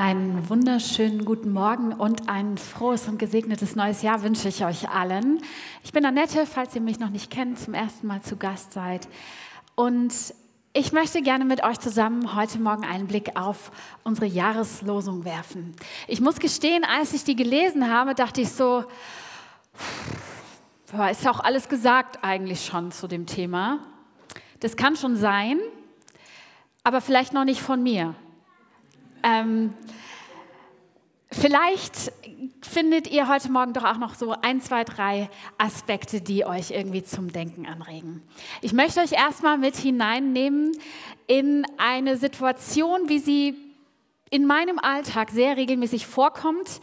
Einen wunderschönen guten Morgen und ein frohes und gesegnetes neues Jahr wünsche ich euch allen. Ich bin Annette, falls ihr mich noch nicht kennt, zum ersten Mal zu Gast seid. Und ich möchte gerne mit euch zusammen heute Morgen einen Blick auf unsere Jahreslosung werfen. Ich muss gestehen, als ich die gelesen habe, dachte ich so, ist auch alles gesagt eigentlich schon zu dem Thema. Das kann schon sein, aber vielleicht noch nicht von mir. Ähm, vielleicht findet ihr heute Morgen doch auch noch so ein, zwei, drei Aspekte, die euch irgendwie zum Denken anregen. Ich möchte euch erstmal mit hineinnehmen in eine Situation, wie sie in meinem Alltag sehr regelmäßig vorkommt.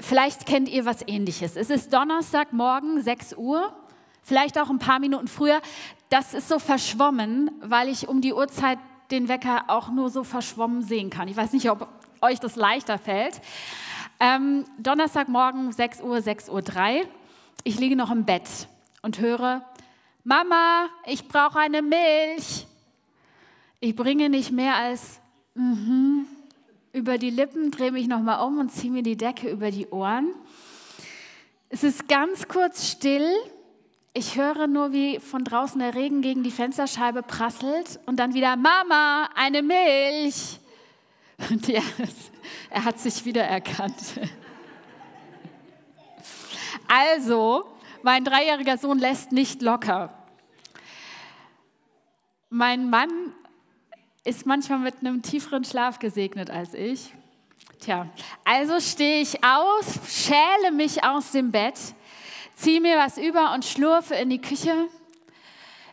Vielleicht kennt ihr was ähnliches. Es ist Donnerstagmorgen, 6 Uhr, vielleicht auch ein paar Minuten früher. Das ist so verschwommen, weil ich um die Uhrzeit den Wecker auch nur so verschwommen sehen kann. Ich weiß nicht, ob euch das leichter fällt. Ähm, Donnerstagmorgen 6 Uhr, 6 Uhr 3. Ich liege noch im Bett und höre, Mama, ich brauche eine Milch. Ich bringe nicht mehr als mm über die Lippen, drehe mich nochmal um und ziehe mir die Decke über die Ohren. Es ist ganz kurz still ich höre nur, wie von draußen der Regen gegen die Fensterscheibe prasselt und dann wieder, Mama, eine Milch. Und er, er hat sich wieder erkannt. Also, mein dreijähriger Sohn lässt nicht locker. Mein Mann ist manchmal mit einem tieferen Schlaf gesegnet als ich. Tja, also stehe ich aus, schäle mich aus dem Bett, ziehe mir was über und schlurfe in die Küche.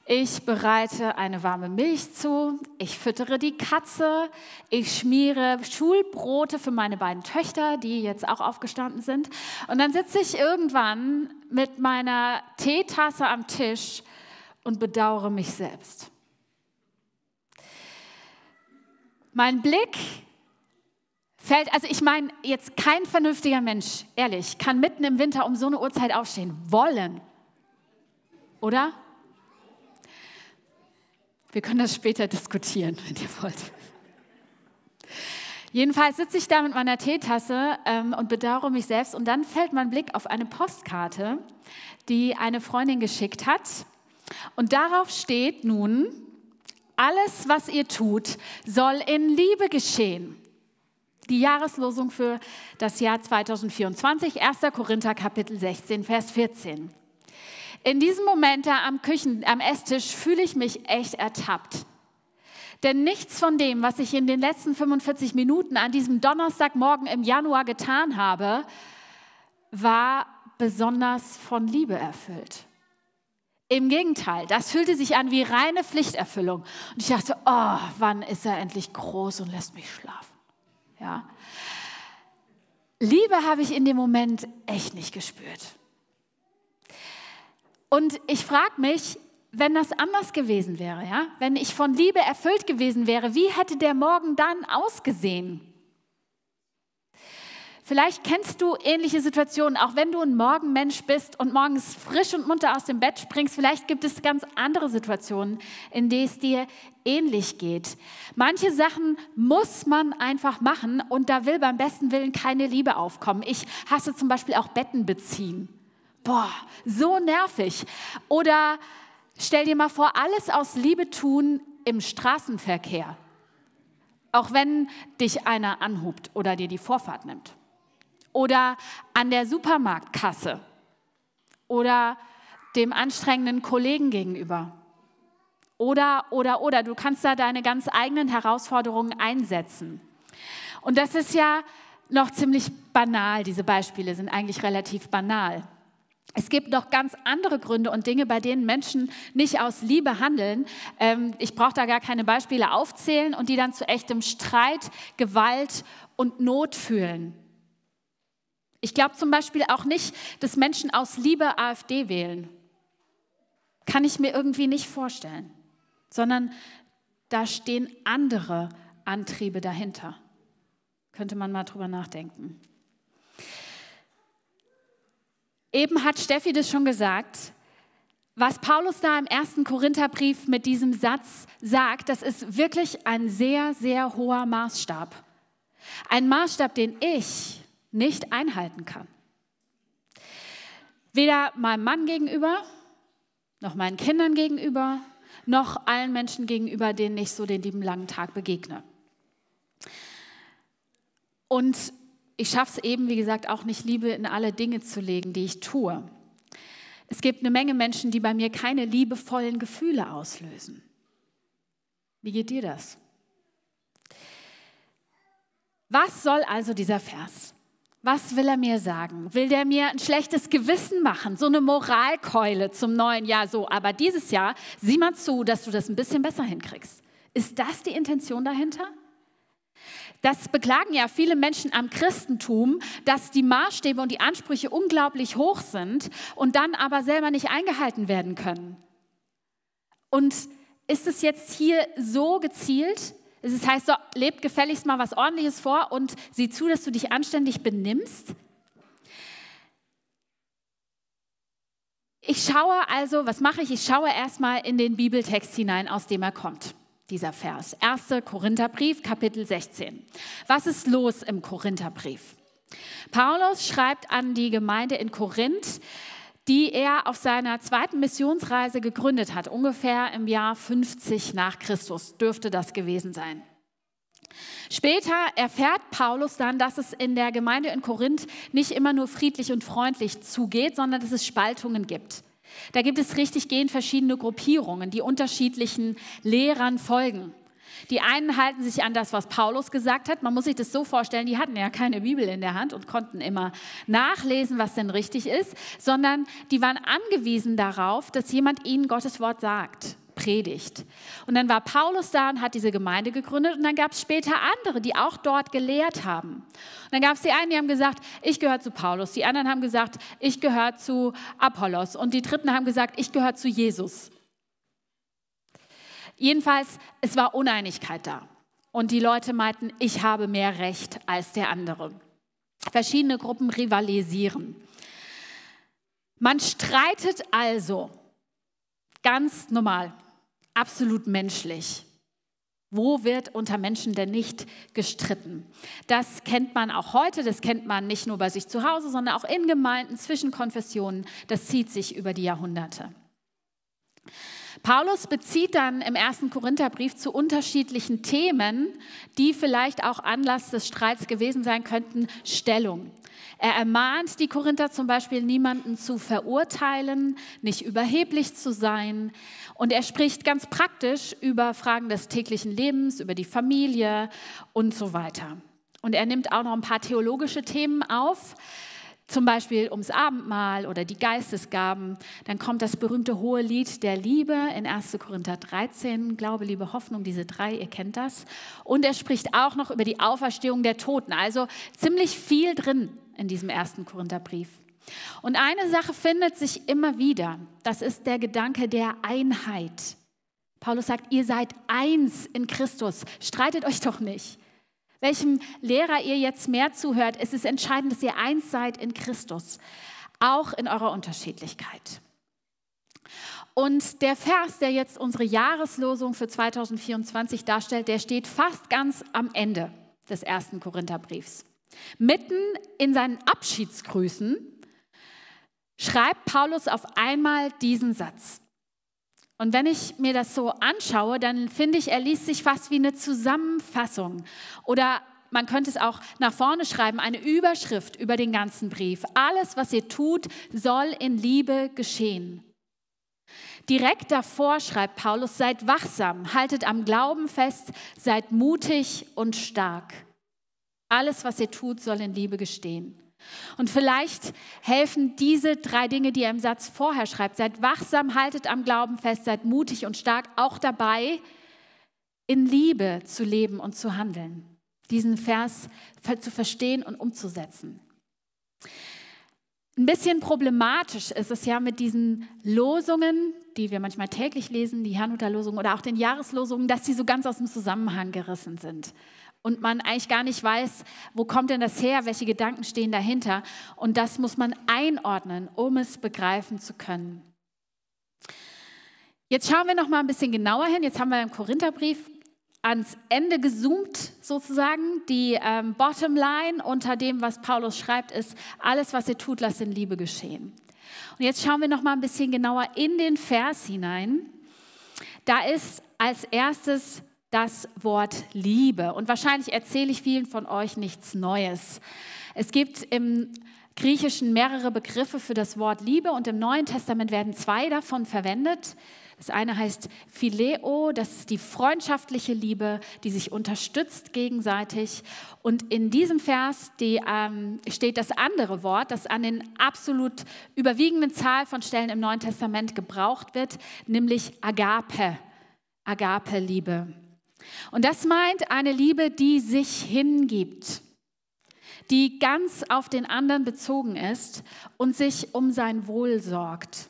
Ich bereite eine warme Milch zu, ich füttere die Katze, ich schmiere Schulbrote für meine beiden Töchter, die jetzt auch aufgestanden sind. Und dann sitze ich irgendwann mit meiner Teetasse am Tisch und bedauere mich selbst. Mein Blick Fällt, also ich meine, jetzt kein vernünftiger Mensch, ehrlich, kann mitten im Winter um so eine Uhrzeit aufstehen. Wollen. Oder? Wir können das später diskutieren, wenn ihr wollt. Jedenfalls sitze ich da mit meiner Teetasse ähm, und bedauere mich selbst und dann fällt mein Blick auf eine Postkarte, die eine Freundin geschickt hat. Und darauf steht nun, alles, was ihr tut, soll in Liebe geschehen. Die Jahreslosung für das Jahr 2024, 1. Korinther Kapitel 16, Vers 14. In diesem Moment da am Küchen, am Esstisch fühle ich mich echt ertappt. Denn nichts von dem, was ich in den letzten 45 Minuten an diesem Donnerstagmorgen im Januar getan habe, war besonders von Liebe erfüllt. Im Gegenteil, das fühlte sich an wie reine Pflichterfüllung. Und ich dachte, oh, wann ist er endlich groß und lässt mich schlafen? Ja. Liebe habe ich in dem Moment echt nicht gespürt. Und ich frage mich, wenn das anders gewesen wäre, ja, wenn ich von Liebe erfüllt gewesen wäre, wie hätte der Morgen dann ausgesehen? Vielleicht kennst du ähnliche Situationen, auch wenn du ein Morgenmensch bist und morgens frisch und munter aus dem Bett springst. Vielleicht gibt es ganz andere Situationen, in denen es dir ähnlich geht. Manche Sachen muss man einfach machen und da will beim besten Willen keine Liebe aufkommen. Ich hasse zum Beispiel auch Betten beziehen. Boah, so nervig. Oder stell dir mal vor, alles aus Liebe tun im Straßenverkehr. Auch wenn dich einer anhubt oder dir die Vorfahrt nimmt oder an der Supermarktkasse oder dem anstrengenden Kollegen gegenüber. Oder, oder, oder, du kannst da deine ganz eigenen Herausforderungen einsetzen. Und das ist ja noch ziemlich banal, diese Beispiele sind eigentlich relativ banal. Es gibt noch ganz andere Gründe und Dinge, bei denen Menschen nicht aus Liebe handeln. Ähm, ich brauche da gar keine Beispiele aufzählen und die dann zu echtem Streit, Gewalt und Not fühlen. Ich glaube zum Beispiel auch nicht, dass Menschen aus Liebe AfD wählen. Kann ich mir irgendwie nicht vorstellen. Sondern da stehen andere Antriebe dahinter. Könnte man mal drüber nachdenken. Eben hat Steffi das schon gesagt. Was Paulus da im ersten Korintherbrief mit diesem Satz sagt, das ist wirklich ein sehr, sehr hoher Maßstab. Ein Maßstab, den ich nicht einhalten kann. Weder meinem Mann gegenüber, noch meinen Kindern gegenüber, noch allen Menschen gegenüber, denen ich so den lieben langen Tag begegne. Und ich schaffe es eben, wie gesagt, auch nicht, Liebe in alle Dinge zu legen, die ich tue. Es gibt eine Menge Menschen, die bei mir keine liebevollen Gefühle auslösen. Wie geht dir das? Was soll also dieser Vers? Was will er mir sagen? Will der mir ein schlechtes Gewissen machen? So eine Moralkeule zum neuen Jahr so. Aber dieses Jahr sieh mal zu, dass du das ein bisschen besser hinkriegst. Ist das die Intention dahinter? Das beklagen ja viele Menschen am Christentum, dass die Maßstäbe und die Ansprüche unglaublich hoch sind und dann aber selber nicht eingehalten werden können. Und ist es jetzt hier so gezielt? Es heißt, so, lebt gefälligst mal was Ordentliches vor und sieh zu, dass du dich anständig benimmst. Ich schaue also, was mache ich? Ich schaue erstmal in den Bibeltext hinein, aus dem er kommt, dieser Vers. 1. Korintherbrief, Kapitel 16. Was ist los im Korintherbrief? Paulus schreibt an die Gemeinde in Korinth, die er auf seiner zweiten Missionsreise gegründet hat, ungefähr im Jahr 50 nach Christus dürfte das gewesen sein. Später erfährt Paulus dann, dass es in der Gemeinde in Korinth nicht immer nur friedlich und freundlich zugeht, sondern dass es Spaltungen gibt. Da gibt es richtig gehend verschiedene Gruppierungen, die unterschiedlichen Lehrern folgen. Die einen halten sich an das, was Paulus gesagt hat. Man muss sich das so vorstellen, die hatten ja keine Bibel in der Hand und konnten immer nachlesen, was denn richtig ist, sondern die waren angewiesen darauf, dass jemand ihnen Gottes Wort sagt predigt. Und dann war Paulus da und hat diese Gemeinde gegründet und dann gab es später andere, die auch dort gelehrt haben. Und dann gab es die einen, die haben gesagt, ich gehöre zu Paulus, die anderen haben gesagt, ich gehöre zu Apollos und die dritten haben gesagt, ich gehöre zu Jesus. Jedenfalls, es war Uneinigkeit da. Und die Leute meinten, ich habe mehr Recht als der andere. Verschiedene Gruppen rivalisieren. Man streitet also ganz normal, absolut menschlich. Wo wird unter Menschen denn nicht gestritten? Das kennt man auch heute, das kennt man nicht nur bei sich zu Hause, sondern auch in Gemeinden, zwischen Konfessionen. Das zieht sich über die Jahrhunderte. Paulus bezieht dann im ersten Korintherbrief zu unterschiedlichen Themen, die vielleicht auch Anlass des Streits gewesen sein könnten, Stellung. Er ermahnt die Korinther zum Beispiel, niemanden zu verurteilen, nicht überheblich zu sein. Und er spricht ganz praktisch über Fragen des täglichen Lebens, über die Familie und so weiter. Und er nimmt auch noch ein paar theologische Themen auf zum Beispiel ums Abendmahl oder die Geistesgaben, dann kommt das berühmte hohe Lied der Liebe in 1. Korinther 13, Glaube, Liebe, Hoffnung, diese drei, ihr kennt das. Und er spricht auch noch über die Auferstehung der Toten, also ziemlich viel drin in diesem 1. Korintherbrief. Und eine Sache findet sich immer wieder, das ist der Gedanke der Einheit. Paulus sagt, ihr seid eins in Christus, streitet euch doch nicht welchem Lehrer ihr jetzt mehr zuhört, es ist entscheidend, dass ihr eins seid in Christus, auch in eurer Unterschiedlichkeit. Und der Vers, der jetzt unsere Jahreslosung für 2024 darstellt, der steht fast ganz am Ende des ersten Korintherbriefs. Mitten in seinen Abschiedsgrüßen schreibt Paulus auf einmal diesen Satz. Und wenn ich mir das so anschaue, dann finde ich, er liest sich fast wie eine Zusammenfassung oder man könnte es auch nach vorne schreiben, eine Überschrift über den ganzen Brief. Alles, was ihr tut, soll in Liebe geschehen. Direkt davor schreibt Paulus, seid wachsam, haltet am Glauben fest, seid mutig und stark. Alles, was ihr tut, soll in Liebe gestehen. Und vielleicht helfen diese drei Dinge, die er im Satz vorher schreibt. Seid wachsam, haltet am Glauben fest, seid mutig und stark, auch dabei, in Liebe zu leben und zu handeln. Diesen Vers zu verstehen und umzusetzen. Ein bisschen problematisch ist es ja mit diesen Losungen, die wir manchmal täglich lesen, die Herrnhuter Losungen oder auch den Jahreslosungen, dass sie so ganz aus dem Zusammenhang gerissen sind und man eigentlich gar nicht weiß, wo kommt denn das her, welche Gedanken stehen dahinter. Und das muss man einordnen, um es begreifen zu können. Jetzt schauen wir noch mal ein bisschen genauer hin. Jetzt haben wir im Korintherbrief ans Ende gezoomt sozusagen. Die ähm, Bottomline unter dem, was Paulus schreibt, ist, alles, was ihr tut, lasst in Liebe geschehen. Und jetzt schauen wir noch mal ein bisschen genauer in den Vers hinein. Da ist als erstes das Wort Liebe. Und wahrscheinlich erzähle ich vielen von euch nichts Neues. Es gibt im Griechischen mehrere Begriffe für das Wort Liebe und im Neuen Testament werden zwei davon verwendet. Das eine heißt Phileo, das ist die freundschaftliche Liebe, die sich unterstützt gegenseitig. Und in diesem Vers die, ähm, steht das andere Wort, das an den absolut überwiegenden Zahl von Stellen im Neuen Testament gebraucht wird, nämlich Agape. Agape-Liebe. Und das meint eine Liebe, die sich hingibt, die ganz auf den anderen bezogen ist und sich um sein Wohl sorgt.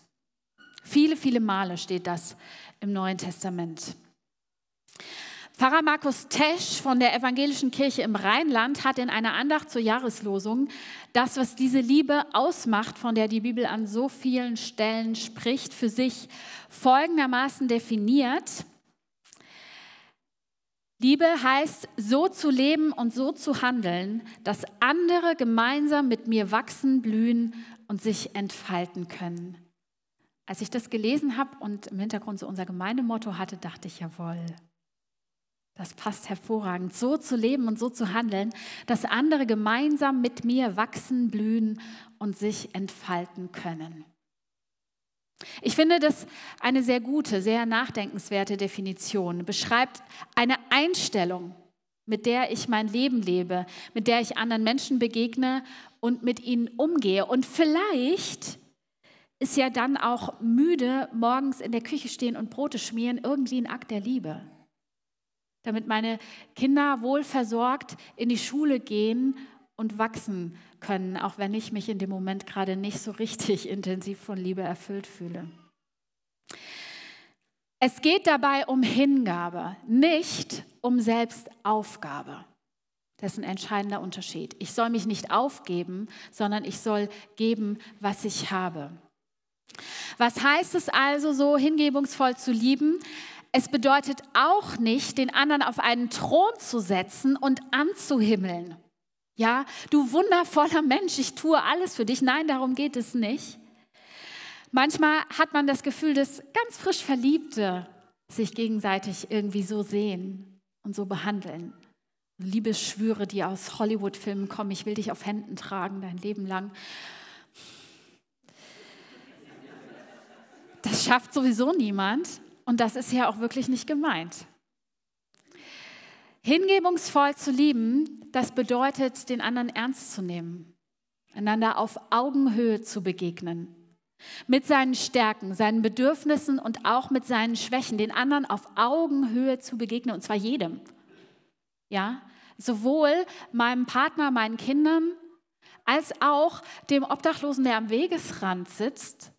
Viele, viele Male steht das im Neuen Testament. Pfarrer Markus Tesch von der Evangelischen Kirche im Rheinland hat in einer Andacht zur Jahreslosung das, was diese Liebe ausmacht, von der die Bibel an so vielen Stellen spricht, für sich folgendermaßen definiert. Liebe heißt, so zu leben und so zu handeln, dass andere gemeinsam mit mir wachsen, blühen und sich entfalten können. Als ich das gelesen habe und im Hintergrund so unser Gemeindemotto hatte, dachte ich, jawohl, das passt hervorragend, so zu leben und so zu handeln, dass andere gemeinsam mit mir wachsen, blühen und sich entfalten können. Ich finde das eine sehr gute, sehr nachdenkenswerte Definition. Beschreibt eine Einstellung, mit der ich mein Leben lebe, mit der ich anderen Menschen begegne und mit ihnen umgehe. Und vielleicht ist ja dann auch müde, morgens in der Küche stehen und Brote schmieren, irgendwie ein Akt der Liebe. Damit meine Kinder wohlversorgt in die Schule gehen und wachsen können, auch wenn ich mich in dem Moment gerade nicht so richtig intensiv von Liebe erfüllt fühle. Es geht dabei um Hingabe, nicht um Selbstaufgabe. Das ist ein entscheidender Unterschied. Ich soll mich nicht aufgeben, sondern ich soll geben, was ich habe. Was heißt es also, so hingebungsvoll zu lieben? Es bedeutet auch nicht, den anderen auf einen Thron zu setzen und anzuhimmeln. Ja, du wundervoller Mensch, ich tue alles für dich. Nein, darum geht es nicht. Manchmal hat man das Gefühl, dass ganz frisch Verliebte sich gegenseitig irgendwie so sehen und so behandeln. Liebesschwüre, die aus Hollywood-Filmen kommen, ich will dich auf Händen tragen dein Leben lang. Das schafft sowieso niemand und das ist ja auch wirklich nicht gemeint. Hingebungsvoll zu lieben, das bedeutet, den anderen ernst zu nehmen, einander auf Augenhöhe zu begegnen, mit seinen Stärken, seinen Bedürfnissen und auch mit seinen Schwächen, den anderen auf Augenhöhe zu begegnen, und zwar jedem. Ja, sowohl meinem Partner, meinen Kindern, als auch dem Obdachlosen, der am Wegesrand sitzt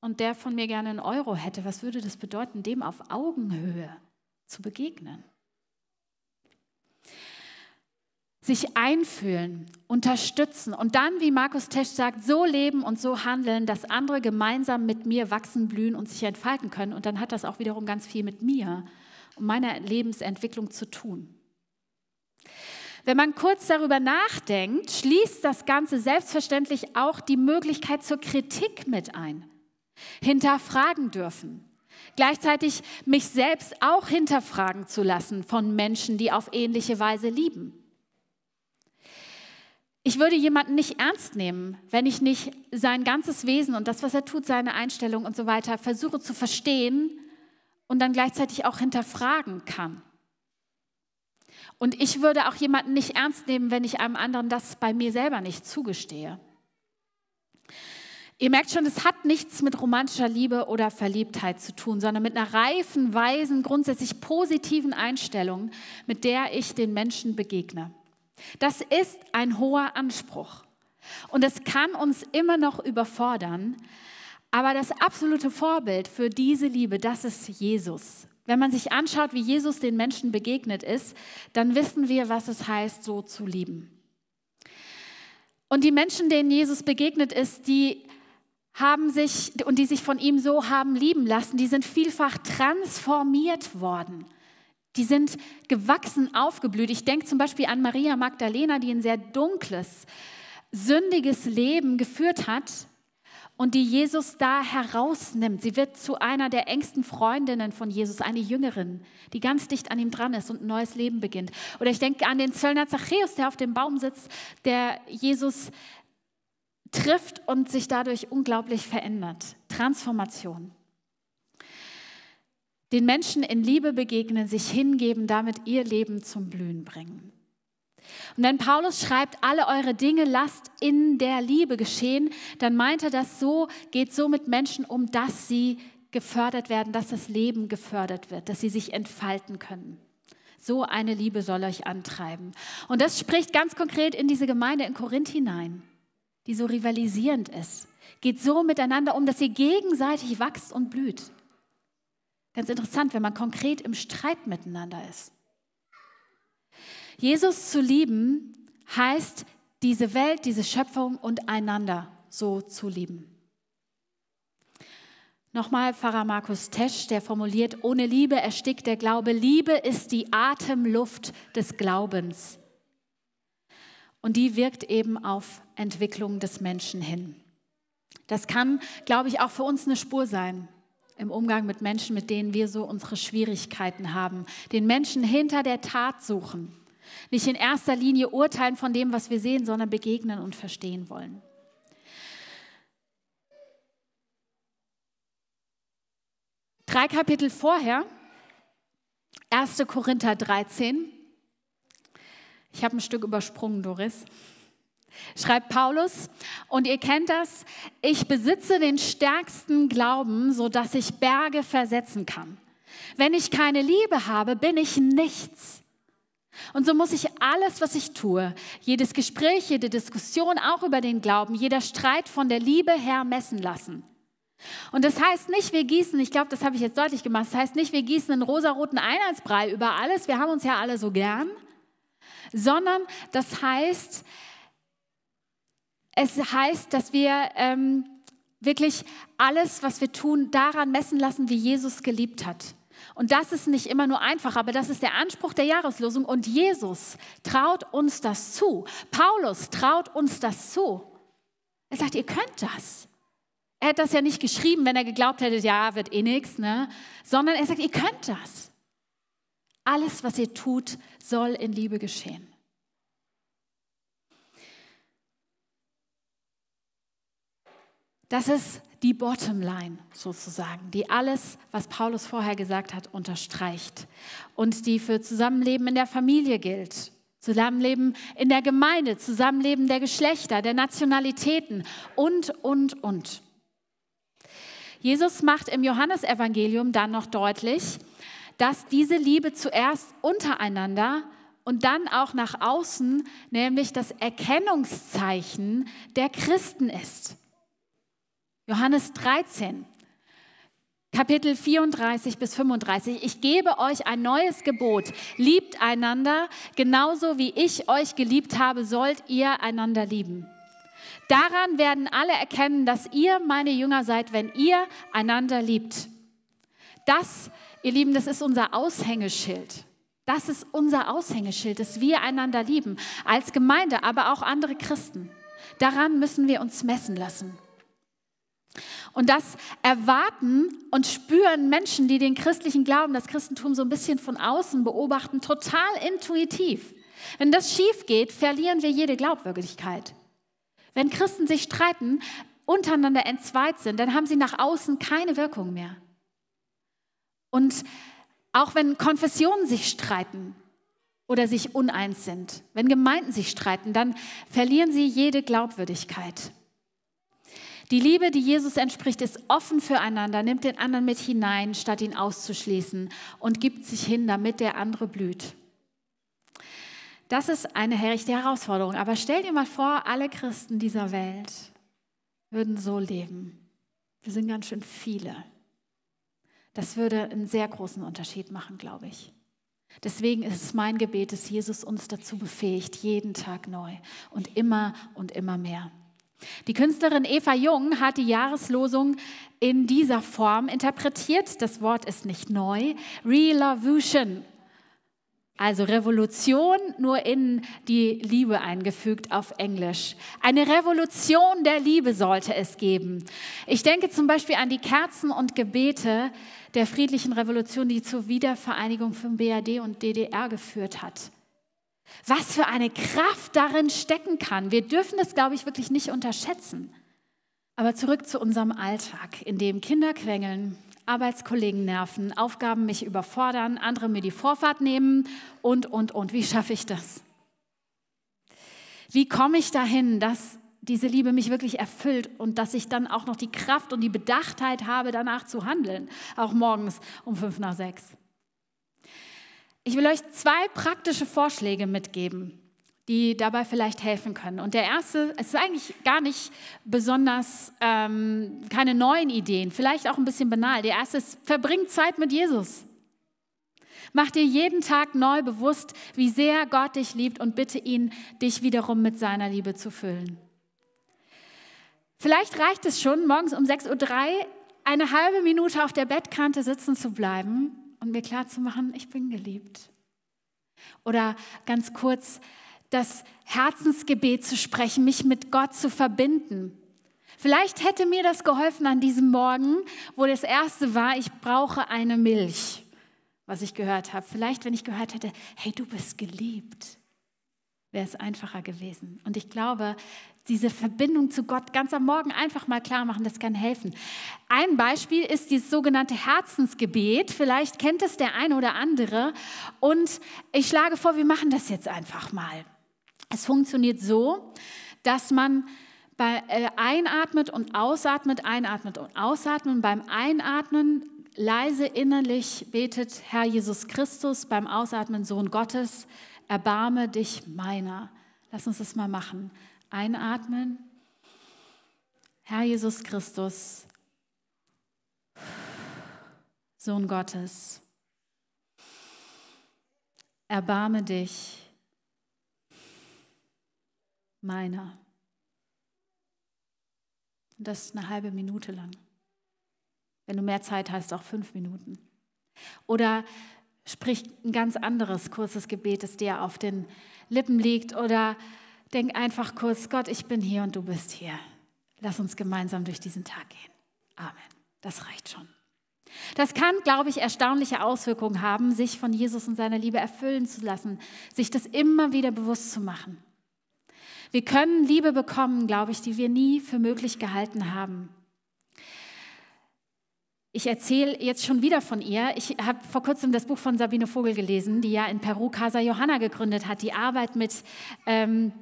und der von mir gerne einen Euro hätte. Was würde das bedeuten, dem auf Augenhöhe zu begegnen? Sich einfühlen, unterstützen und dann, wie Markus Tesch sagt, so leben und so handeln, dass andere gemeinsam mit mir wachsen, blühen und sich entfalten können. Und dann hat das auch wiederum ganz viel mit mir und meiner Lebensentwicklung zu tun. Wenn man kurz darüber nachdenkt, schließt das Ganze selbstverständlich auch die Möglichkeit zur Kritik mit ein. Hinterfragen dürfen. Gleichzeitig mich selbst auch hinterfragen zu lassen von Menschen, die auf ähnliche Weise lieben. Ich würde jemanden nicht ernst nehmen, wenn ich nicht sein ganzes Wesen und das, was er tut, seine Einstellung und so weiter versuche zu verstehen und dann gleichzeitig auch hinterfragen kann. Und ich würde auch jemanden nicht ernst nehmen, wenn ich einem anderen das bei mir selber nicht zugestehe. Ihr merkt schon, es hat nichts mit romantischer Liebe oder Verliebtheit zu tun, sondern mit einer reifen, weisen, grundsätzlich positiven Einstellung, mit der ich den Menschen begegne. Das ist ein hoher Anspruch. Und es kann uns immer noch überfordern. Aber das absolute Vorbild für diese Liebe, das ist Jesus. Wenn man sich anschaut, wie Jesus den Menschen begegnet ist, dann wissen wir, was es heißt, so zu lieben. Und die Menschen, denen Jesus begegnet ist, die haben sich und die sich von ihm so haben lieben lassen, die sind vielfach transformiert worden Die sind gewachsen, aufgeblüht. Ich denke zum Beispiel an Maria Magdalena, die ein sehr dunkles, sündiges Leben geführt hat und die Jesus da herausnimmt. Sie wird zu einer der engsten Freundinnen von Jesus, eine Jüngerin, die ganz dicht an ihm dran ist und ein neues Leben beginnt. Oder ich denke an den Zöllner Zachäus, der auf dem Baum sitzt, der Jesus trifft und sich dadurch unglaublich verändert. Transformation. Den Menschen in Liebe begegnen, sich hingeben, damit ihr Leben zum Blühen bringen. Und wenn Paulus schreibt, alle eure Dinge lasst in der Liebe geschehen, dann meint er das so, geht so mit Menschen um, dass sie gefördert werden, dass das Leben gefördert wird, dass sie sich entfalten können. So eine Liebe soll euch antreiben. Und das spricht ganz konkret in diese Gemeinde in Korinth hinein, die so rivalisierend ist. Geht so miteinander um, dass ihr gegenseitig wächst und blüht. Ganz interessant, wenn man konkret im Streit miteinander ist. Jesus zu lieben heißt, diese Welt, diese Schöpfung und einander so zu lieben. Nochmal Pfarrer Markus Tesch, der formuliert, ohne Liebe erstickt der Glaube. Liebe ist die Atemluft des Glaubens. Und die wirkt eben auf Entwicklung des Menschen hin. Das kann, glaube ich, auch für uns eine Spur sein im Umgang mit Menschen, mit denen wir so unsere Schwierigkeiten haben. Den Menschen hinter der Tat suchen nicht in erster Linie urteilen von dem, was wir sehen, sondern begegnen und verstehen wollen. Drei Kapitel vorher, 1. Korinther 13. Ich habe ein Stück übersprungen, Doris. Schreibt Paulus, und ihr kennt das, ich besitze den stärksten Glauben, sodass ich Berge versetzen kann. Wenn ich keine Liebe habe, bin ich nichts. Und so muss ich alles, was ich tue, jedes Gespräch, jede Diskussion, auch über den Glauben, jeder Streit von der Liebe her messen lassen. Und das heißt nicht, wir gießen, ich glaube, das habe ich jetzt deutlich gemacht, das heißt nicht, wir gießen einen rosaroten Einheitsbrei über alles, wir haben uns ja alle so gern, sondern das heißt, es heißt, dass wir ähm, wirklich alles, was wir tun, daran messen lassen, wie Jesus geliebt hat. Und das ist nicht immer nur einfach, aber das ist der Anspruch der Jahreslosung. Und Jesus traut uns das zu. Paulus traut uns das zu. Er sagt, ihr könnt das. Er hat das ja nicht geschrieben, wenn er geglaubt hätte, ja, wird eh nichts, ne? sondern er sagt, ihr könnt das. Alles, was ihr tut, soll in Liebe geschehen. Das ist die Bottomline sozusagen, die alles, was Paulus vorher gesagt hat, unterstreicht und die für Zusammenleben in der Familie gilt. Zusammenleben in der Gemeinde, Zusammenleben der Geschlechter, der Nationalitäten und, und, und. Jesus macht im Johannesevangelium dann noch deutlich, dass diese Liebe zuerst untereinander und dann auch nach außen, nämlich das Erkennungszeichen der Christen ist. Johannes 13, Kapitel 34 bis 35. Ich gebe euch ein neues Gebot. Liebt einander, genauso wie ich euch geliebt habe, sollt ihr einander lieben. Daran werden alle erkennen, dass ihr meine Jünger seid, wenn ihr einander liebt. Das, ihr Lieben, das ist unser Aushängeschild. Das ist unser Aushängeschild, dass wir einander lieben, als Gemeinde, aber auch andere Christen. Daran müssen wir uns messen lassen. Und das erwarten und spüren Menschen, die den christlichen Glauben, das Christentum so ein bisschen von außen beobachten, total intuitiv. Wenn das schief geht, verlieren wir jede Glaubwürdigkeit. Wenn Christen sich streiten, untereinander entzweit sind, dann haben sie nach außen keine Wirkung mehr. Und auch wenn Konfessionen sich streiten oder sich uneins sind, wenn Gemeinden sich streiten, dann verlieren sie jede Glaubwürdigkeit. Die Liebe, die Jesus entspricht, ist offen füreinander, nimmt den anderen mit hinein, statt ihn auszuschließen und gibt sich hin, damit der andere blüht. Das ist eine echte Herausforderung. Aber stell dir mal vor, alle Christen dieser Welt würden so leben. Wir sind ganz schön viele. Das würde einen sehr großen Unterschied machen, glaube ich. Deswegen ist es mein Gebet, dass Jesus uns dazu befähigt, jeden Tag neu und immer und immer mehr. Die Künstlerin Eva Jung hat die Jahreslosung in dieser Form interpretiert. Das Wort ist nicht neu. Revolution. Also Revolution nur in die Liebe eingefügt auf Englisch. Eine Revolution der Liebe sollte es geben. Ich denke zum Beispiel an die Kerzen und Gebete der friedlichen Revolution, die zur Wiedervereinigung von BRD und DDR geführt hat. Was für eine Kraft darin stecken kann. Wir dürfen das, glaube ich, wirklich nicht unterschätzen. Aber zurück zu unserem Alltag, in dem Kinder quengeln, Arbeitskollegen nerven, Aufgaben mich überfordern, andere mir die Vorfahrt nehmen und, und, und. Wie schaffe ich das? Wie komme ich dahin, dass diese Liebe mich wirklich erfüllt und dass ich dann auch noch die Kraft und die Bedachtheit habe, danach zu handeln, auch morgens um fünf nach sechs? Ich will euch zwei praktische Vorschläge mitgeben, die dabei vielleicht helfen können. Und der erste, es ist eigentlich gar nicht besonders, ähm, keine neuen Ideen, vielleicht auch ein bisschen banal. Der erste ist, verbring Zeit mit Jesus. Mach dir jeden Tag neu bewusst, wie sehr Gott dich liebt und bitte ihn, dich wiederum mit seiner Liebe zu füllen. Vielleicht reicht es schon, morgens um 6.03 Uhr eine halbe Minute auf der Bettkante sitzen zu bleiben und mir klarzumachen, ich bin geliebt. Oder ganz kurz, das Herzensgebet zu sprechen, mich mit Gott zu verbinden. Vielleicht hätte mir das geholfen an diesem Morgen, wo das erste war, ich brauche eine Milch, was ich gehört habe. Vielleicht, wenn ich gehört hätte, hey, du bist geliebt, wäre es einfacher gewesen. Und ich glaube, diese Verbindung zu Gott ganz am Morgen einfach mal klar machen, das kann helfen. Ein Beispiel ist dieses sogenannte Herzensgebet. Vielleicht kennt es der eine oder andere. Und ich schlage vor, wir machen das jetzt einfach mal. Es funktioniert so, dass man bei, äh, einatmet und ausatmet, einatmet und ausatmet. Beim Einatmen leise innerlich betet Herr Jesus Christus, beim Ausatmen Sohn Gottes, erbarme dich meiner. Lass uns das mal machen. Einatmen. Herr Jesus Christus, Sohn Gottes, erbarme dich meiner. Das ist eine halbe Minute lang. Wenn du mehr Zeit hast, auch fünf Minuten. Oder sprich ein ganz anderes kurzes Gebet, das dir auf den Lippen liegt. Oder denk einfach kurz, Gott, ich bin hier und du bist hier. Lass uns gemeinsam durch diesen Tag gehen. Amen. Das reicht schon. Das kann, glaube ich, erstaunliche Auswirkungen haben, sich von Jesus und seiner Liebe erfüllen zu lassen, sich das immer wieder bewusst zu machen. Wir können Liebe bekommen, glaube ich, die wir nie für möglich gehalten haben. Ich erzähle jetzt schon wieder von ihr. Ich habe vor kurzem das Buch von Sabine Vogel gelesen, die ja in Peru Casa Johanna gegründet hat, die Arbeit mit ähm,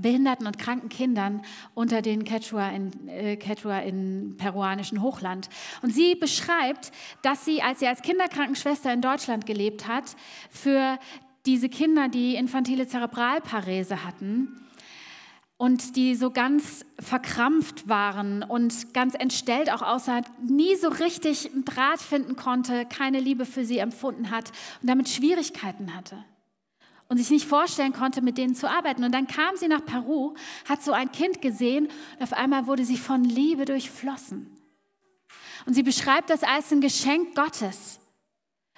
behinderten und kranken Kindern unter den Quechua in, äh, Quechua in peruanischen Hochland. Und sie beschreibt, dass sie, als sie als Kinderkrankenschwester in Deutschland gelebt hat, für diese Kinder, die infantile Zerebralparese hatten, und die so ganz verkrampft waren und ganz entstellt auch aussah, nie so richtig einen Draht finden konnte, keine Liebe für sie empfunden hat und damit Schwierigkeiten hatte und sich nicht vorstellen konnte, mit denen zu arbeiten. Und dann kam sie nach Peru, hat so ein Kind gesehen und auf einmal wurde sie von Liebe durchflossen. Und sie beschreibt das als ein Geschenk Gottes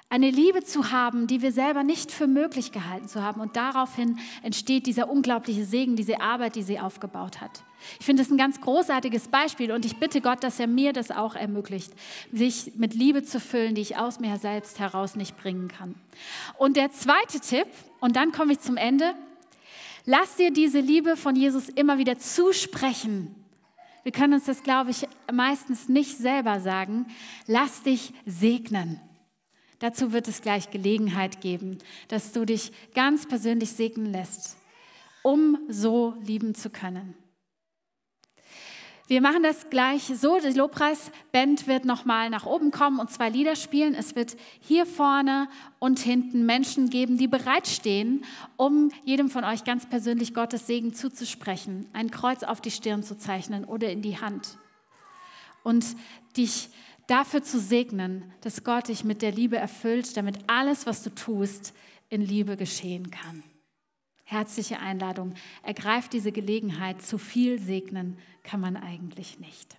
eine Liebe zu haben, die wir selber nicht für möglich gehalten zu haben. Und daraufhin entsteht dieser unglaubliche Segen, diese Arbeit, die sie aufgebaut hat. Ich finde es ein ganz großartiges Beispiel und ich bitte Gott, dass er mir das auch ermöglicht, sich mit Liebe zu füllen, die ich aus mir selbst heraus nicht bringen kann. Und der zweite Tipp, und dann komme ich zum Ende, lass dir diese Liebe von Jesus immer wieder zusprechen. Wir können uns das, glaube ich, meistens nicht selber sagen. Lass dich segnen. Dazu wird es gleich Gelegenheit geben, dass du dich ganz persönlich segnen lässt, um so lieben zu können. Wir machen das gleich so. Die Lobpreisband wird nochmal nach oben kommen und zwei Lieder spielen. Es wird hier vorne und hinten Menschen geben, die bereitstehen, um jedem von euch ganz persönlich Gottes Segen zuzusprechen, ein Kreuz auf die Stirn zu zeichnen oder in die Hand und dich dafür zu segnen, dass Gott dich mit der Liebe erfüllt, damit alles, was du tust, in Liebe geschehen kann. Herzliche Einladung. Ergreift diese Gelegenheit. Zu viel segnen kann man eigentlich nicht.